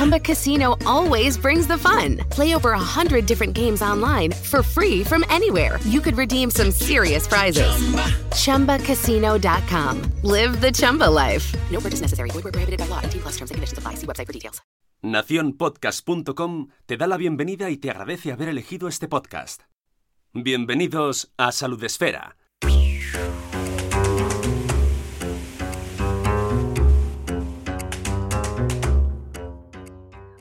Chumba Casino always brings the fun. Play over a hundred different games online for free from anywhere. You could redeem some serious prizes. Chumba. ChumbaCasino.com. Live the Chumba life. No purchase necessary. Void where prohibited by law. T plus terms and conditions apply. See website for details. Naciónpodcast.com te da la bienvenida y te agradece haber elegido este podcast. Bienvenidos a Salud Esfera.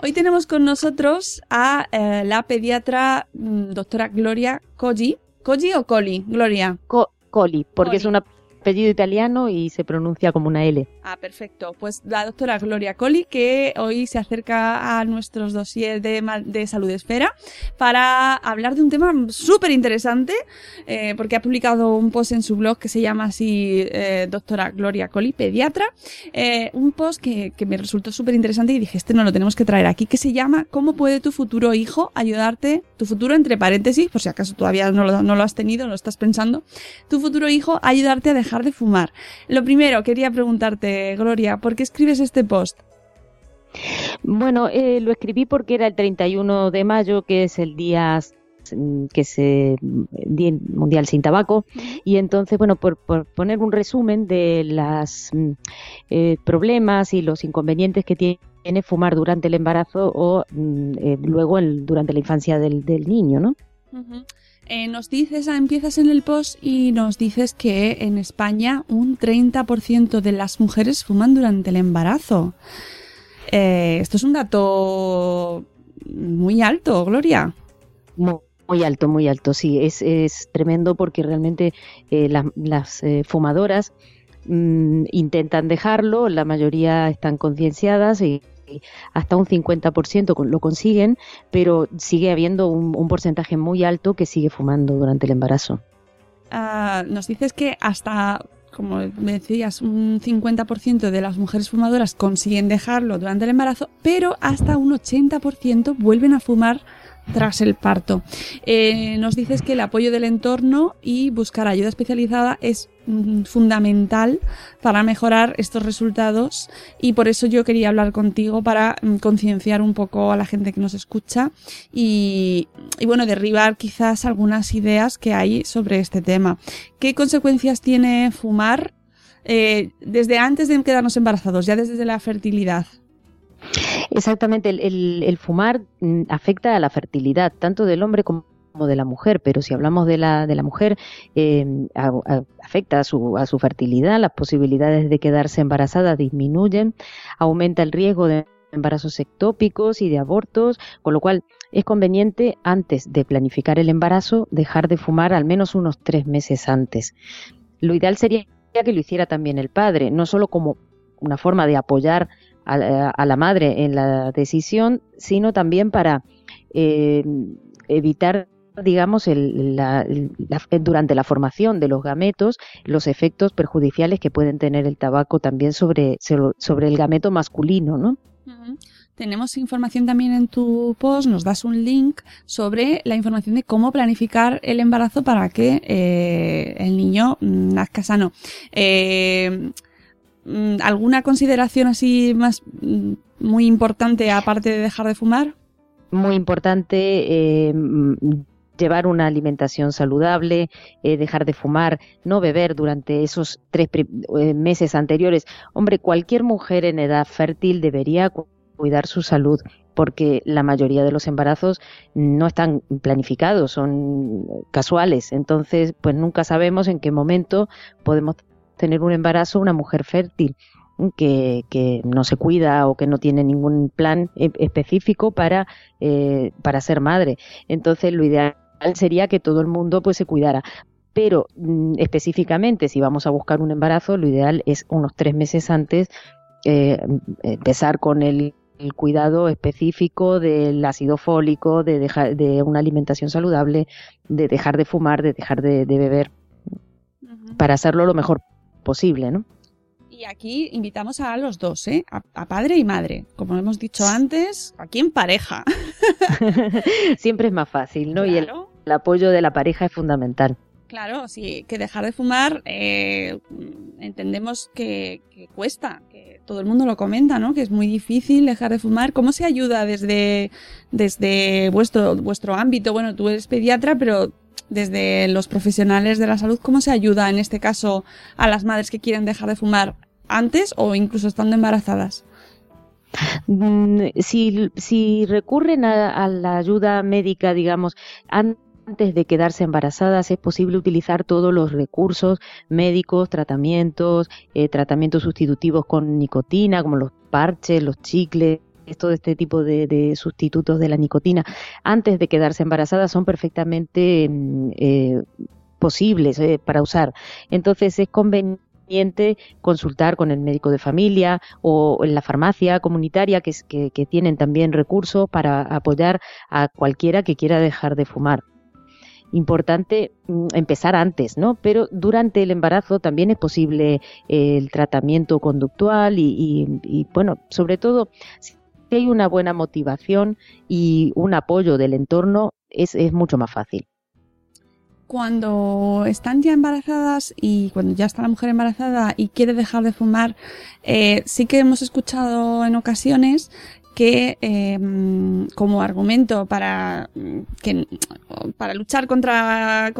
Hoy tenemos con nosotros a eh, la pediatra mm, doctora Gloria Colli. ¿Colli o Coli? Gloria. Co- Coli, porque es un apellido italiano y se pronuncia como una L. Ah, perfecto. Pues la doctora Gloria Colli, que hoy se acerca a nuestros dossiers de, de salud esfera para hablar de un tema súper interesante, eh, porque ha publicado un post en su blog que se llama así, eh, doctora Gloria Colli, pediatra, eh, un post que, que me resultó súper interesante y dije, este no lo tenemos que traer aquí, que se llama ¿Cómo puede tu futuro hijo ayudarte? Tu futuro entre paréntesis, por si acaso todavía no lo, no lo has tenido, lo estás pensando, tu futuro hijo ayudarte a dejar de fumar. Lo primero, quería preguntarte, Gloria, ¿por qué escribes este post? Bueno, eh, lo escribí porque era el 31 de mayo, que es el día mm, que se Día Mundial sin Tabaco y entonces bueno por, por poner un resumen de los problemas y los inconvenientes que tiene fumar durante el embarazo o mm, eh, luego el- durante la infancia del, del niño, ¿no? Eh, nos dices, ah, empiezas en el post y nos dices que en España un 30% de las mujeres fuman durante el embarazo. Eh, esto es un dato muy alto, Gloria. Muy, alto, muy alto, sí, es, es tremendo porque realmente eh, las, eh, fumadoras mm, intentan dejarlo, la mayoría están concienciadas y hasta un 50% con- lo consiguen, pero sigue habiendo un, un porcentaje muy alto que sigue fumando durante el embarazo. Ah, nos dices que hasta, como me decías, un 50% de las mujeres fumadoras consiguen dejarlo durante el embarazo, pero hasta un 80% vuelven a fumar tras el parto. Eh, nos dices que el apoyo del entorno y buscar ayuda especializada es mm, fundamental para mejorar estos resultados y por eso yo quería hablar contigo para mm, concienciar un poco a la gente que nos escucha y, bueno, derribar quizás algunas ideas que hay sobre este tema. ¿Qué consecuencias tiene fumar eh, desde antes de quedarnos embarazados, ya desde la fertilidad? Exactamente, el, fumar mm, afecta a la fertilidad, tanto del hombre como de la mujer, pero si hablamos de la, de la mujer, a- afecta a su, a su fertilidad, las posibilidades de quedarse embarazada disminuyen, aumenta el riesgo de embarazos ectópicos y de abortos, con lo cual es conveniente antes de planificar el embarazo dejar de fumar al menos unos tres meses antes. Lo ideal sería que lo hiciera también el padre, no solo como una forma de apoyar a, la- a la madre en la decisión, sino también para eh, evitar digamos, el- durante la formación de los gametos, los efectos perjudiciales que pueden tener el tabaco también sobre, el gameto masculino, ¿no? Tenemos información también en tu post, nos das un link sobre la información de cómo planificar el embarazo para que eh, el niño mm, nazca sano. Eh, ¿Alguna consideración así más mm, muy importante aparte de dejar de fumar? Muy importante eh, mm, llevar una alimentación saludable, eh, dejar de fumar, no beber durante esos tres eh, meses anteriores. Hombre, cualquier mujer en edad fértil debería cu- cuidar su salud porque la mayoría de los embarazos no están planificados, son casuales. Entonces, pues nunca sabemos en qué momento podemos tener un embarazo una mujer fértil que, que no se cuida o que no tiene ningún plan e- específico para, eh, para ser madre. Entonces, lo ideal sería que todo el mundo pues se cuidara. Pero mm, específicamente, si vamos a buscar un embarazo, lo ideal es unos tres meses antes eh, empezar con el, el cuidado específico del ácido fólico, de, dejar, de una alimentación saludable, de dejar de fumar, de dejar de, de beber, para hacerlo lo mejor posible, ¿no? Y aquí invitamos a los dos, ¿eh? a, padre y madre. Como hemos dicho antes, aquí en pareja. Siempre es más fácil, ¿no? Y el, apoyo de la pareja es fundamental. Claro, sí, que dejar de fumar eh, entendemos que, cuesta, que todo el mundo lo comenta, ¿no? Que es muy difícil dejar de fumar. ¿Cómo se ayuda desde, desde vuestro, vuestro ámbito? Bueno, tú eres pediatra, pero desde los profesionales de la salud, ¿cómo se ayuda en este caso a las madres que quieren dejar de fumar antes o incluso estando embarazadas? Mm, si, si recurren a, la ayuda médica, digamos, antes de quedarse embarazadas es posible utilizar todos los recursos médicos, tratamientos, eh, tratamientos sustitutivos con nicotina, como los parches, los chicles, todo este tipo de, sustitutos de la nicotina, antes de quedarse embarazadas son perfectamente mm, eh, posibles eh, para usar. Entonces es conveniente consultar con el médico de familia o en la farmacia comunitaria que, que, tienen también recursos para apoyar a cualquiera que quiera dejar de fumar importante mm, empezar antes, ¿no? Pero durante el embarazo también es posible eh, el tratamiento conductual y, y, bueno, sobre todo si hay una buena motivación y un apoyo del entorno, es, mucho más fácil. Cuando están ya embarazadas y cuando ya está la mujer embarazada y quiere dejar de fumar, eh, sí que hemos escuchado en ocasiones que em, como argumento para, que, para luchar contra,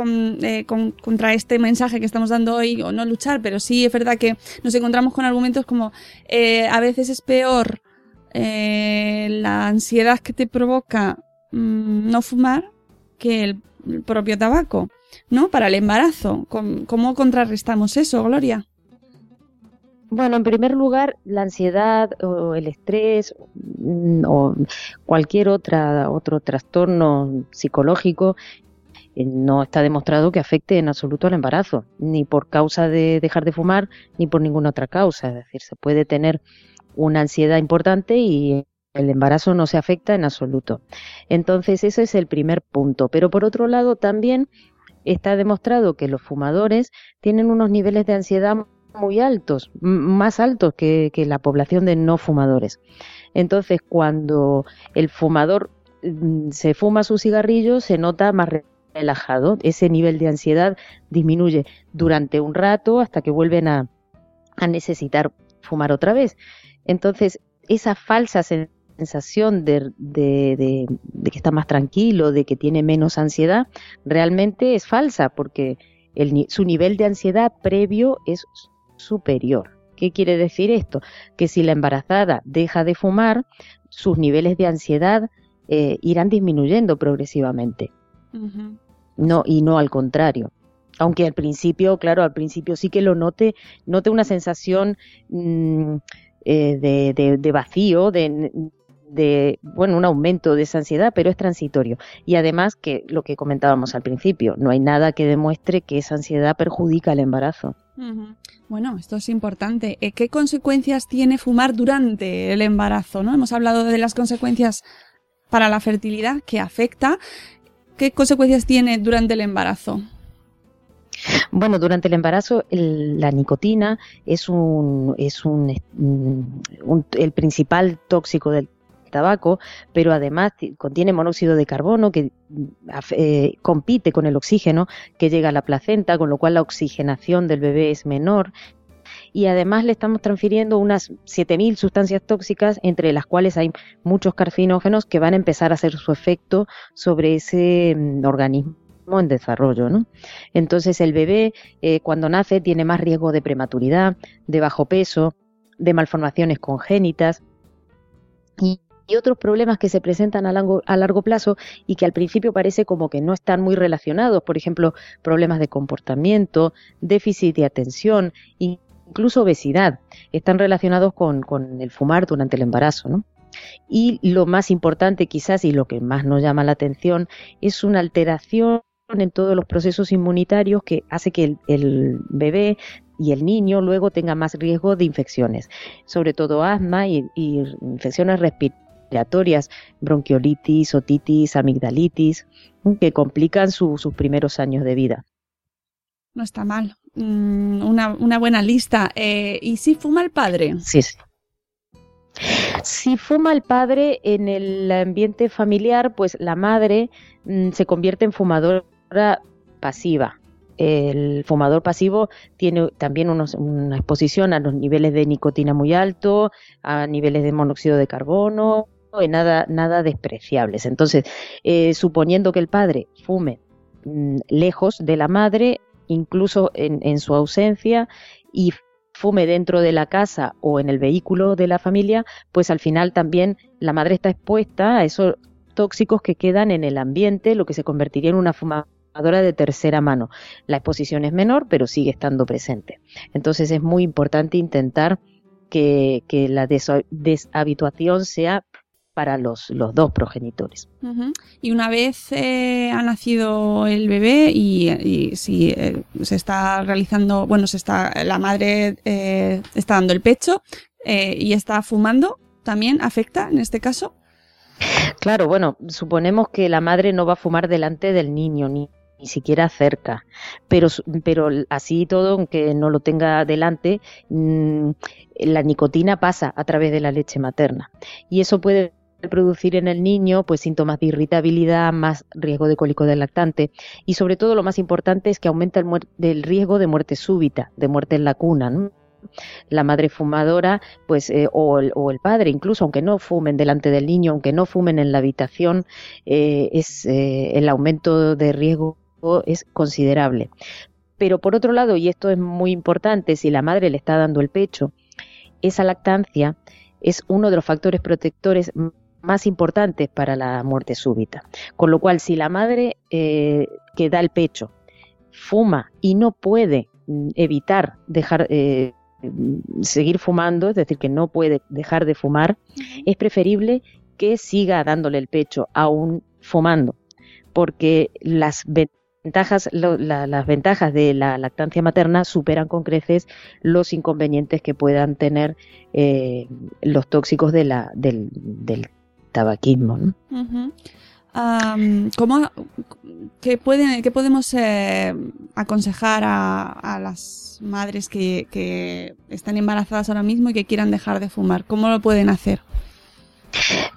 eh, contra este mensaje que estamos dando hoy, o no luchar, pero sí es verdad que nos encontramos con argumentos como eh, a veces es peor la ansiedad que te provoca mm, no fumar que el propio tabaco. ¿no? Para el embarazo. ¿Cómo contrarrestamos eso, Gloria? Bueno, en primer lugar, la ansiedad o el estrés mm, o cualquier otra, otro trastorno psicológico eh, no está demostrado que afecte en absoluto al embarazo, ni por causa de dejar de fumar, ni por ninguna otra causa. Es decir, se puede tener una ansiedad importante y el embarazo no se afecta en absoluto. Entonces, ese es el primer punto. Pero por otro lado, también está demostrado que los fumadores tienen unos niveles de ansiedad muy altos, más altos que, la población de no fumadores. Entonces, cuando el fumador mm, se fuma su cigarrillo, se nota más relajado. Ese nivel de ansiedad disminuye durante un rato hasta que vuelven a, a necesitar fumar otra vez. Entonces, esa falsa sensación de, de, que está más tranquilo, de que tiene menos ansiedad, realmente es falsa porque el, su nivel de ansiedad previo es superior. ¿Qué quiere decir esto? Que si la embarazada deja de fumar, sus niveles de ansiedad eh, irán disminuyendo progresivamente. No, y no al contrario. Aunque al principio, claro, al principio sí que lo note, note una sensación mm, eh, de, de, vacío, de, de, bueno, un aumento de esa ansiedad, pero es transitorio. Y además que lo que comentábamos al principio, no hay nada que demuestre que esa ansiedad perjudica el embarazo. Bueno, esto es importante. Eh, ¿Qué consecuencias tiene fumar durante el embarazo? ¿no? Hemos hablado de las consecuencias para la fertilidad que afecta. ¿Qué consecuencias tiene durante el embarazo? Bueno, durante el embarazo la nicotina es un es un, el principal tóxico del tabaco, pero además contiene monóxido de carbono que eh, compite con el oxígeno que llega a la placenta, con lo cual la oxigenación del bebé es menor. Y además le estamos transfiriendo unas 7.000 sustancias tóxicas, entre las cuales hay muchos carcinógenos que van a empezar a hacer su efecto sobre ese mm, en desarrollo. ¿no? Entonces el bebé eh, cuando nace tiene más riesgo de prematuridad, de bajo peso, de malformaciones congénitas y y otros problemas que se presentan a largo, a largo plazo y que al principio parece como que no están muy relacionados, por ejemplo, problemas de comportamiento, déficit de atención, incluso obesidad, están relacionados con, con el fumar durante el embarazo, ¿no? Y lo más importante quizás y lo que más nos llama la atención es una alteración en todos los procesos inmunitarios que hace que el, el, bebé y el niño luego tenga más riesgo de infecciones, sobre todo asma y, y infecciones respiratorias bronquiolitis, otitis, amigdalitis, que complican sus primeros años de vida. No está mal. Mm, una, una, buena lista. Eh, ¿Y si fuma el padre? Sí, sí. Si fuma el padre en el ambiente familiar, pues la madre mm, se convierte en fumadora pasiva. El fumador pasivo tiene también una exposición a los niveles de nicotina muy alto, a niveles de monóxido de carbono, nada, nada despreciables. Entonces, eh, suponiendo que el padre fume mm, lejos de la madre, incluso en, en su ausencia, y fume dentro de la casa o en el vehículo de la familia, pues al final también la madre está expuesta a esos tóxicos que quedan en el ambiente, lo que se convertiría en una fumadora de tercera mano. La exposición es menor, pero sigue estando presente. Entonces es muy importante intentar que, la deshabituación sea para los, los dos progenitores. Y una vez eh, ha nacido el bebé y, si eh, se está realizando, bueno, se está, la madre eh, está dando el pecho y está fumando, ¿también afecta en este caso? Claro, bueno, suponemos que la madre no va a fumar delante del niño ni, ni siquiera cerca, pero, pero así todo, aunque no lo tenga delante, mm, la nicotina pasa a través de la leche materna. Y eso puede producir en el niño pues síntomas de irritabilidad, más riesgo de cólico del lactante y sobre todo lo más importante es que aumenta el, riesgo de muerte súbita, de muerte en la cuna. La madre fumadora, pues, eh, o, el, padre, incluso aunque no fumen delante del niño, aunque no fumen en la habitación, eh, es eh, el aumento de riesgo es considerable. Pero por otro lado, y esto es muy importante, si la madre le está dando el pecho, esa lactancia es uno de los factores protectores más importantes para la muerte súbita. Con lo cual, si la madre eh, que da el pecho fuma y no puede mm, evitar dejar eh, seguir fumando, es decir, que no puede dejar de fumar, es preferible que siga dándole el pecho aún fumando, porque las ventajas, las ventajas de la lactancia materna superan con creces los inconvenientes que puedan tener eh, los tóxicos de la, del, del tabaquismo. ¿no? ¿qué, pueden, qué podemos eh, aconsejar a, las madres que, están embarazadas ahora mismo y que quieran dejar de fumar? ¿Cómo lo pueden hacer?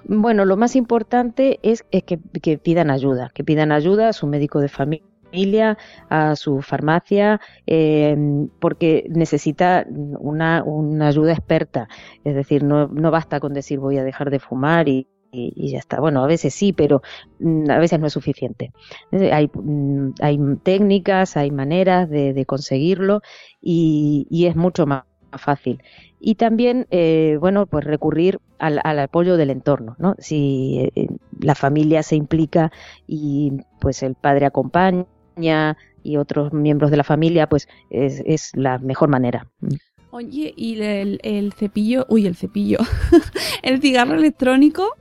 Bueno, lo más importante es, que, pidan ayuda, que pidan ayuda a su médico de familia, a su farmacia, eh, porque necesita una, una, ayuda experta. Es decir, no, no basta con decir voy a dejar de fumar y, y, ya está. Bueno, a veces sí, pero mm, a veces no es suficiente. Hay, mm, hay técnicas, hay maneras de, conseguirlo y, es mucho más fácil. Y también, eh, bueno, pues recurrir al, apoyo del entorno, ¿no? Si eh, la familia se implica y pues el padre acompaña y otros miembros de la familia, pues es, es la mejor manera. Oye, ¿y el, cepillo? Uy, el cepillo. ¿El cigarro electrónico?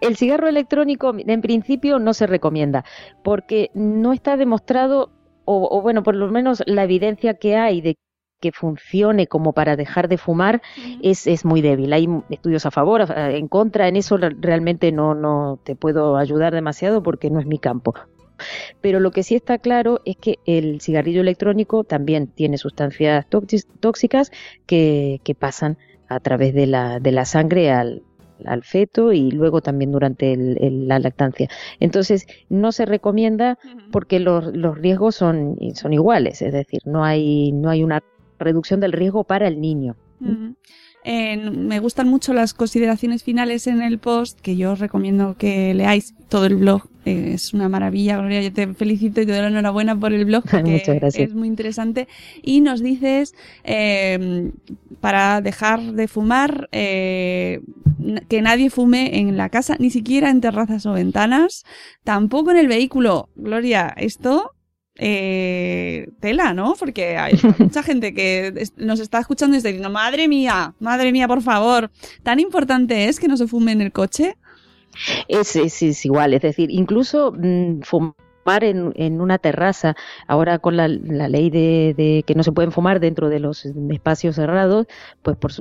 El cigarro electrónico en principio no se recomienda porque no está demostrado, o, bueno, por lo menos la evidencia que hay de que funcione como para dejar de fumar es, es, muy débil. Hay estudios a favor, en contra, en eso realmente no, no te puedo ayudar demasiado porque no es mi campo. Pero lo que sí está claro es que el cigarrillo electrónico también tiene sustancias tóxicas que, pasan a través de la, de la sangre al, feto y luego también durante la lactancia. Entonces, no se recomienda porque los, riesgos son, son iguales, es decir, no hay, no hay una reducción del riesgo para el niño me gustan mucho las consideraciones finales en el post, que yo os recomiendo que leáis todo el blog. Es una maravilla, Gloria. Yo te felicito y te doy la enhorabuena por el blog, porque es muy interesante. Y nos dices, eh, para dejar de fumar, eh, que nadie fume en la casa, ni siquiera en terrazas o ventanas, tampoco en el vehículo. Gloria, esto eh, tela, ¿no? Porque hay mucha gente que nos está escuchando y está diciendo, madre mía, madre mía, por favor, ¿tan importante es que no se fume en el coche? Es, es, igual, es decir, incluso mm, fumar en, en, una terraza, ahora con la, ley de, que no se pueden fumar dentro de los espacios cerrados, pues por,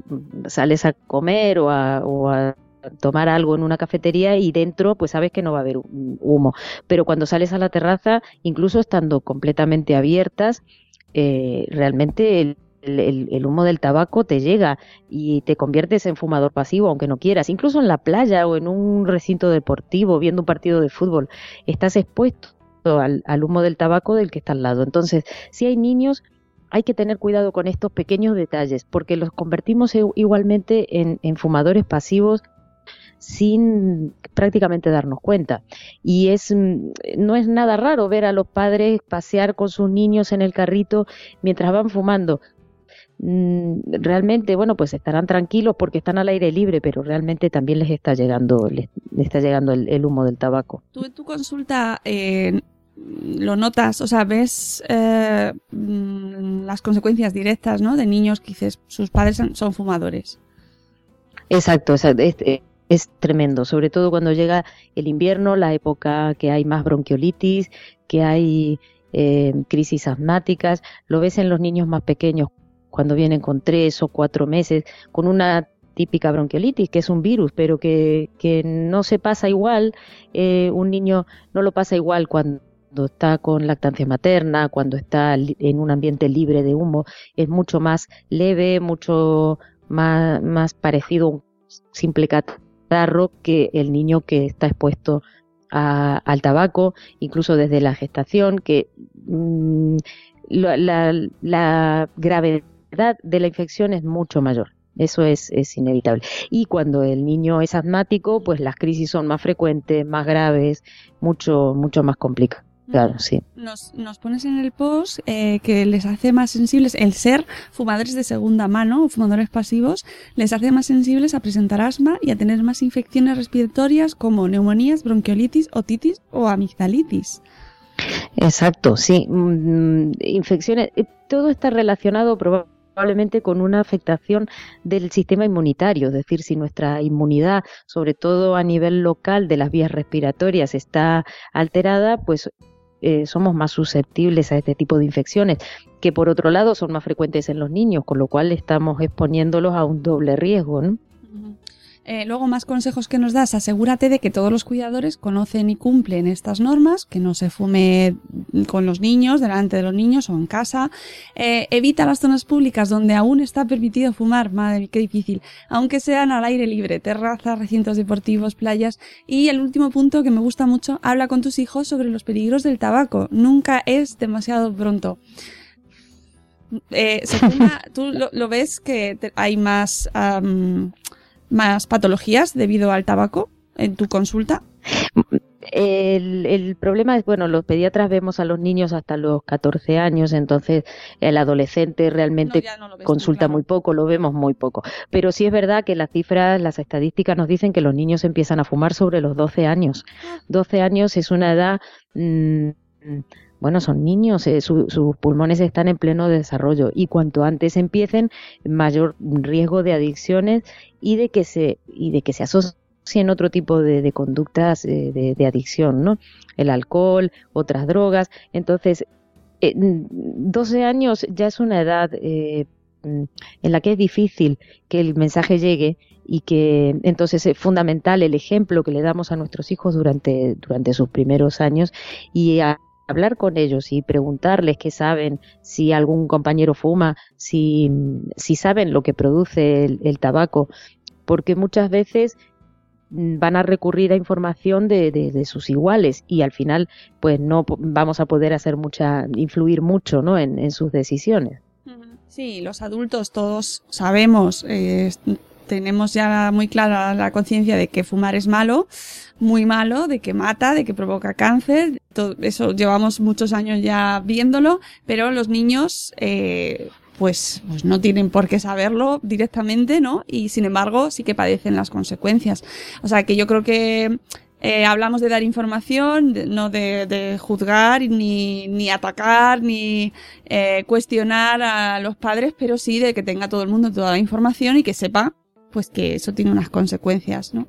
sales a comer o a, o a tomar algo en una cafetería y dentro pues sabes que no va a haber humo. Pero cuando sales a la terraza, incluso estando completamente abiertas, eh, realmente el, el, humo del tabaco te llega y te conviertes en fumador pasivo, aunque no quieras. Incluso en la playa o en un recinto deportivo, viendo un partido de fútbol, estás expuesto al, humo del tabaco del que está al lado. Entonces, si hay niños, hay que tener cuidado con estos pequeños detalles, porque los convertimos igualmente en, en fumadores pasivos sin prácticamente darnos cuenta. Y es mm, no es nada raro ver a los padres pasear con sus niños en el carrito mientras van fumando. Mm, realmente, bueno, pues estarán tranquilos porque están al aire libre, pero realmente también les está llegando, les, está llegando el, humo del tabaco. Tú en tu consulta eh, lo notas, o sea, ves eh, mm, las consecuencias directas, ¿no? De niños que dices, sus padres son fumadores. Exacto, es, es, tremendo, sobre todo cuando llega el invierno, la época que hay más bronquiolitis, que hay eh, crisis asmáticas, lo ves en los niños más pequeños cuando vienen con tres o cuatro meses, con una típica bronquiolitis, que es un virus, pero que, que no se pasa igual, eh, un niño no lo pasa igual cuando está con lactancia materna, cuando está en un ambiente libre de humo, es mucho más leve, mucho más, más parecido a un simple catarro que el niño que está expuesto al tabaco, incluso desde la gestación, que mm, la, la, la gravedad de la infección es mucho mayor. Eso es, es, inevitable. Y cuando el niño es asmático, pues las crisis son más frecuentes, más graves, mucho, mucho más complicadas. Claro, sí. Nos, nos pones en el post eh, que les hace más sensibles el ser fumadores de segunda mano o fumadores pasivos, les hace más sensibles a presentar asma y a tener más infecciones respiratorias como neumonías, bronquiolitis, otitis o amigdalitis. Exacto, sí. Mm, infecciones, eh, todo está relacionado probablemente probablemente con una afectación del sistema inmunitario, es decir, si nuestra inmunidad, sobre todo a nivel local de las vías respiratorias, está alterada, pues eh, somos más susceptibles a este tipo de infecciones, que por otro lado son más frecuentes en los niños, con lo cual estamos exponiéndolos a un doble riesgo. ¿no? Eh, luego, más consejos que nos das. Asegúrate de que todos los cuidadores conocen y cumplen estas normas, que no se fume con los niños, delante de los niños o en casa. Eh, evita las zonas públicas donde aún está permitido fumar. Madre, qué difícil. Aunque sean al aire libre, terrazas, recintos deportivos, playas. Y el último punto que me gusta mucho, habla con tus hijos sobre los peligros del tabaco. Nunca es demasiado pronto. Eh, tú lo, ves que hay más más patologías debido al tabaco en tu consulta? El, problema es, bueno, los pediatras vemos a los niños hasta los 14 años, entonces el adolescente realmente consulta muy poco, lo vemos muy poco. Pero sí es verdad que las cifras, las estadísticas nos dicen que los niños empiezan a fumar sobre los 12 años. 12 ah. años es una edad... Mm, bueno, son niños, eh, sus pulmones están en pleno desarrollo y cuanto antes empiecen, mayor riesgo de adicciones y de que se, y de que se asocien otro tipo de, conductas eh, de, adicción, ¿no? El alcohol, otras drogas. Entonces, 12 eh, años ya es una edad en la que es difícil que el mensaje llegue y que entonces es fundamental el ejemplo que le damos a nuestros hijos durante, durante sus primeros años y a, hablar con ellos y preguntarles qué saben, si algún compañero fuma, si, si saben lo que produce el, tabaco, porque muchas veces mm, van a recurrir a información de, de, sus iguales y al final pues no vamos a poder hacer mucha influir mucho ¿no? en, en sus decisiones sí los adultos todos sabemos eh, tenemos ya muy clara la conciencia de que fumar es malo, muy malo, de que mata, de que provoca cáncer. Todo eso llevamos muchos años ya viéndolo, pero los niños, eh, pues, pues no tienen por qué saberlo directamente, ¿no? Y sin embargo, sí que padecen las consecuencias. O sea que yo creo que eh, hablamos de dar información, no de, de juzgar, ni, ni atacar, ni eh, cuestionar a los padres, pero sí de que tenga todo el mundo toda la información y que sepa pues que eso tiene unas consecuencias, ¿no?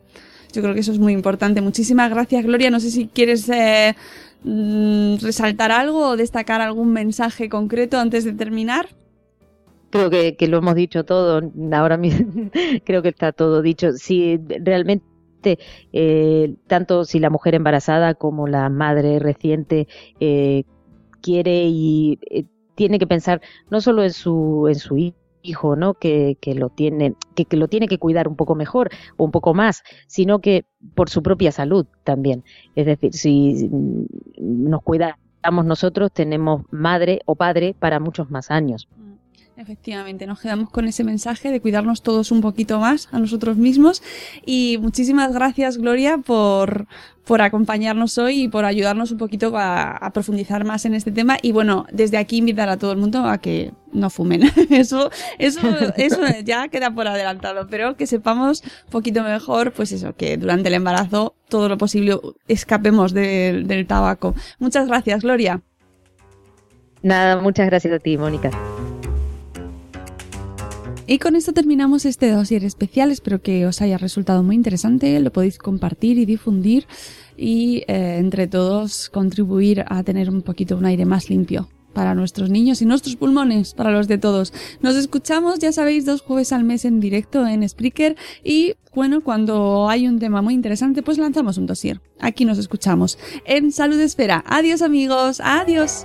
Yo creo que eso es muy importante. Muchísimas gracias, Gloria. No sé si quieres eh, mm, resaltar algo o destacar algún mensaje concreto antes de terminar. creo que, lo hemos dicho todo, ahora creo que está todo dicho. Si realmente eh, tanto si la mujer embarazada como la madre reciente eh, quiere y tiene que pensar no solo en su en su hijo, ¿no? Que, que lo tiene que, que, lo tiene que cuidar un poco mejor o un poco más, sino que por su propia salud también. Es decir, si nos cuidamos nosotros, tenemos madre o padre para muchos más años. Efectivamente, nos quedamos con ese mensaje de cuidarnos todos un poquito más a nosotros mismos. Y muchísimas gracias, Gloria, por, por acompañarnos hoy y por ayudarnos un poquito a, profundizar más en este tema. Y bueno, desde aquí invitar a todo el mundo a que no fumen. Eso, eso, eso ya queda por adelantado, pero que sepamos un poquito mejor, pues eso, que durante el embarazo todo lo posible escapemos del tabaco. Muchas gracias, Gloria. Nada, muchas gracias a ti, Mónica. Y con esto terminamos este dossier especial. Espero que os haya resultado muy interesante. Lo podéis compartir y difundir y eh, entre todos contribuir a tener un poquito un aire más limpio para nuestros niños y nuestros pulmones, para los de todos. Nos escuchamos, ya sabéis, dos jueves al mes en directo en Spreaker y bueno, cuando hay un tema muy interesante, pues lanzamos un dossier. Aquí nos escuchamos en Salud Esfera. Adiós amigos, adiós.